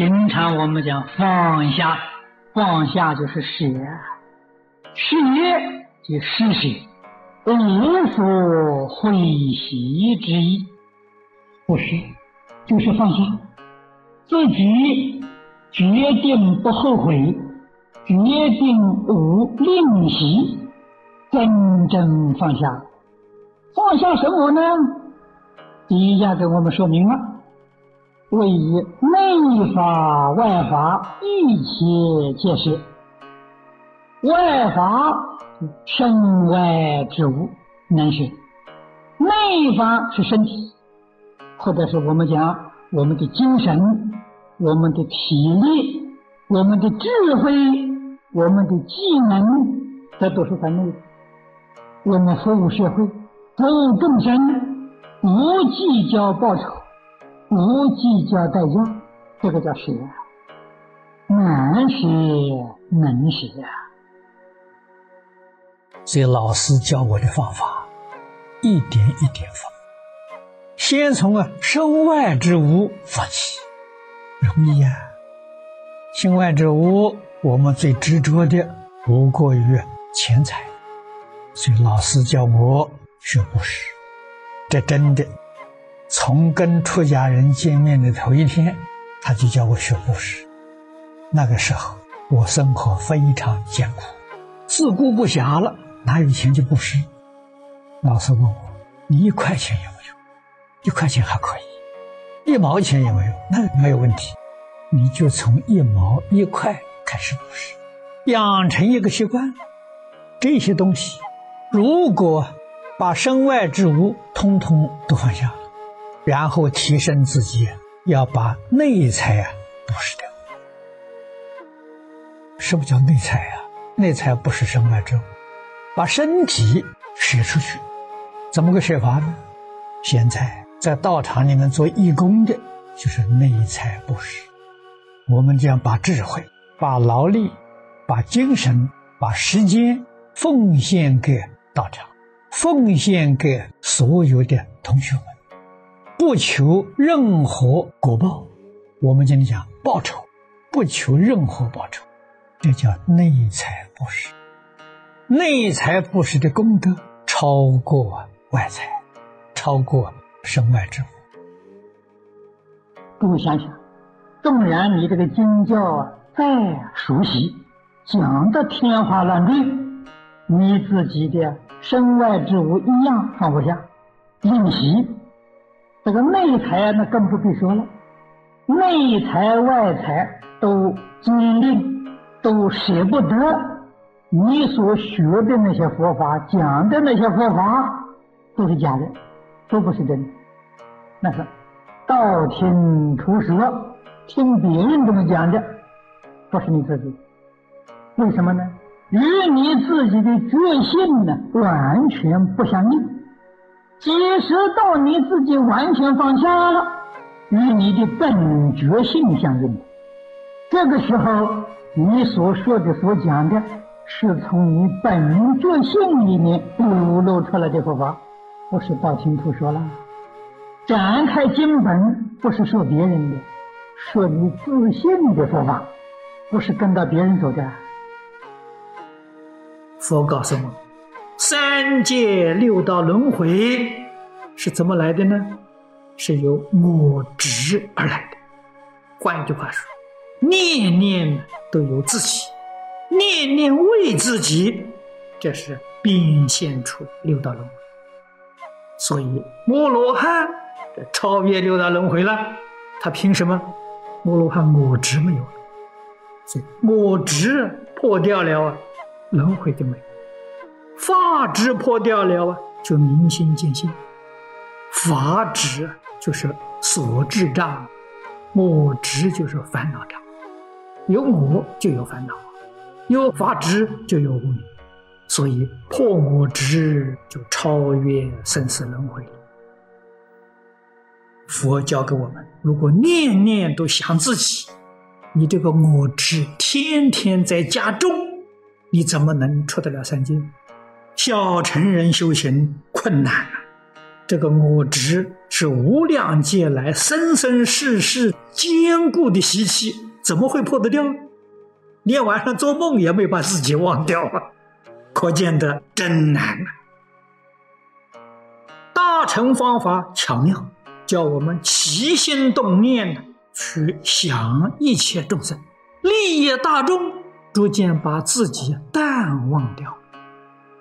平常我们讲放下，放下就是舍，舍即施舍，无所悔喜之意。不是，就是放下，自己决定不后悔，决定无吝惜，真正放下。放下什么呢？第一下给我们说明了，为内法外法一切皆是。外法身外之物能是，内法是身体，或者是我们讲我们的精神、我们的体力、我们的智慧、我们的技能，这都是在内。我们服务社会，服务众生。不计较报酬，无计较代价，这个叫舍，难学能学啊！所以老师教我的方法，一点一点放，先从啊身外之物放起，容易呀。身外之物，我们最执着的不过于钱财，所以老师教我学布施。这真的，从跟出家人见面的头一天，他就叫我学布施。那个时候我生活非常艰苦，自顾不暇了，哪有钱去布施？老师问我：“你一块钱有没有？一块钱还可以，一毛钱有没有？那没有问题。你就从一毛一块开始布施，养成一个习惯。这些东西，如果……”把身外之物通通都放下，然后提升自己，要把内财啊布施掉。什么叫内财啊？内财不是身外之物，把身体舍出去，怎么个舍法呢？现在在道场里面做义工的，就是内财布施。我们将把智慧、把劳力、把精神、把时间奉献给道场。奉献给所有的同学们，不求任何果报。我们今天讲报酬，不求任何报酬，这叫内财布施。内财布施的功德超过外财，超过身外之物。各位想想，纵然你这个经教啊再熟悉，讲的天花乱坠，你自己的。身外之物一样放不下，吝惜。这个内财那更不必说了，内财外财都坚定，都舍不得。你所学的那些佛法，讲的那些佛法，都是假的，都不是真的。那是道听途说，听别人这么讲的，不是你自己。为什么呢？与你自己的觉性呢完全不相应。即使到你自己完全放下了，与你的本觉性相应。这个时候，你所说的、所讲的，是从你本觉性里面流露出来的佛法，不是道听途说了。展开经本，不是说别人的，说你自信的佛法，不是跟到别人走的。佛告诉我，三界六道轮回是怎么来的呢？是由我执而来的。换一句话说，念念都有自己，念念为自己，这是变现出六道轮回。所以，摩罗汉超越六道轮回了。他凭什么？摩罗汉我执没有了，所以我执破掉了啊。轮回的美，法执破掉了啊，就明心见性。法执就是所智障，我执就是烦恼障。有我就有烦恼，有法执就有无明，所以破我执就超越生死轮回。佛教给我们，如果念念都想自己，你这个我执天天在加重。你怎么能出得了三界？小乘人修行困难啊！这个我执是无量劫来生生世世坚固的习气，怎么会破得掉？连晚上做梦也没把自己忘掉啊！可见得真难啊！大乘方法巧妙，叫我们起心动念去想一切众生，利益大众，逐渐把自己淡忘掉。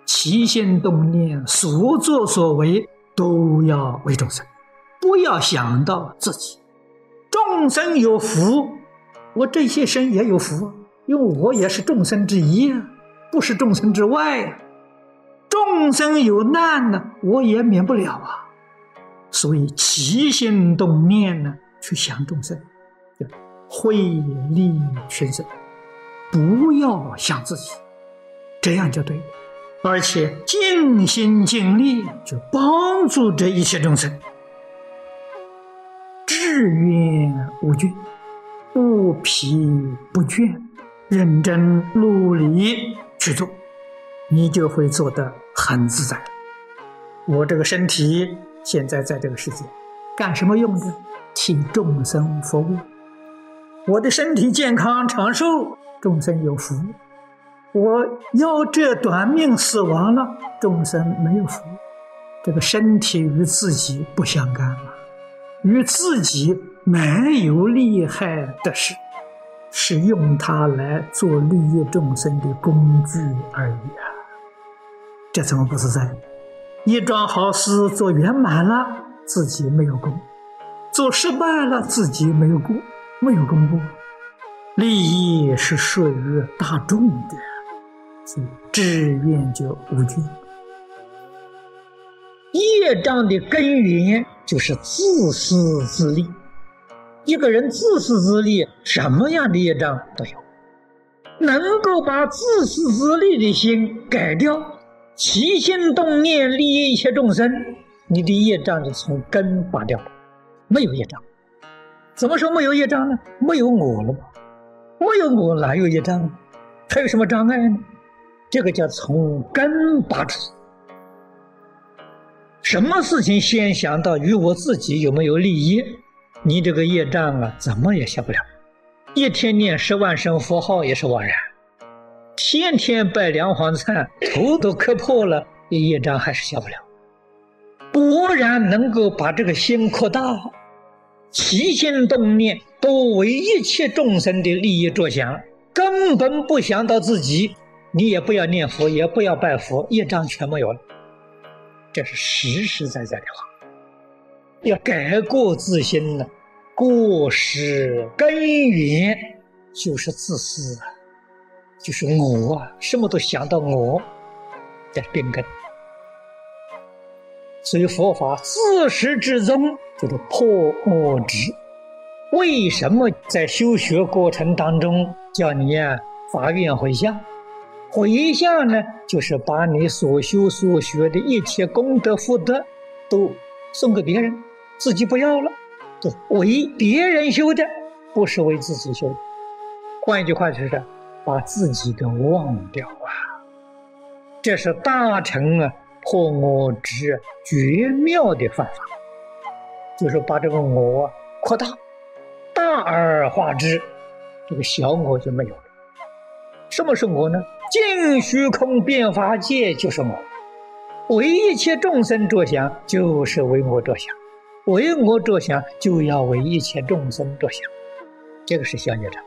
起心动念，所作所为都要为众生。不要想到自己，众生有福，我这些生也有福，因为我也是众生之一啊，不是众生之外。众生有难呢，我也免不了啊。所以起心动念呢，去想众生，惠利群生，不要想自己，这样就对。而且尽心尽力，就帮助这一切众生。志愿无惧，不疲不倦，认真努力去做，你就会做得很自在。我这个身体现在在这个世界，干什么用的？替众生服务。我的身体健康长寿，众生有福；我要这短命死亡了，众生没有福。这个身体与自己不相干了。与自己没有利害的事，是用它来做利益众生的工具而已啊！这怎么不自在？一桩好事做圆满了，自己没有功；做失败了，自己没有功，没有功过。利益是属于大众的，所以志愿就无惧。业障的根源。就是自私自利，一个人自私自利，什么样的业障都有。能够把自私自利的心改掉，起心动念利益一切众生，你的业障就从根拔掉了，没有业障。怎么说没有业障呢？没有我了，没有我哪有业障？还有什么障碍呢？这个叫从根拔除。什么事情先想到与我自己有没有利益？你这个业障啊，怎么也消不了。一天念十万声佛号也是枉然，天天拜梁皇忏，头都磕破了，业障还是消不了。果然能够把这个心扩大，起心动念都为一切众生的利益着想，根本不想到自己。你也不要念佛，也不要拜佛，业障全没有了。这是实实在在的话，要改过自新呢。过失根源就是自私啊，就是我啊，什么都想到我，在变根。所以佛法自始至终就是破我执。为什么在修学过程当中叫你啊发愿回向？回向呢，就是把你所修所学的一切功德福德，都送给别人，自己不要了，都为别人修的，不是为自己修的。换一句话就是，把自己给忘掉啊！这是大乘啊破我执绝妙的方法，就是把这个我扩大，大而化之，这个小我就没有了。什么是我呢？尽虚空变法界就是我，为一切众生着想就是为我着想，为我着想就要为一切众生着想，这个是小业障。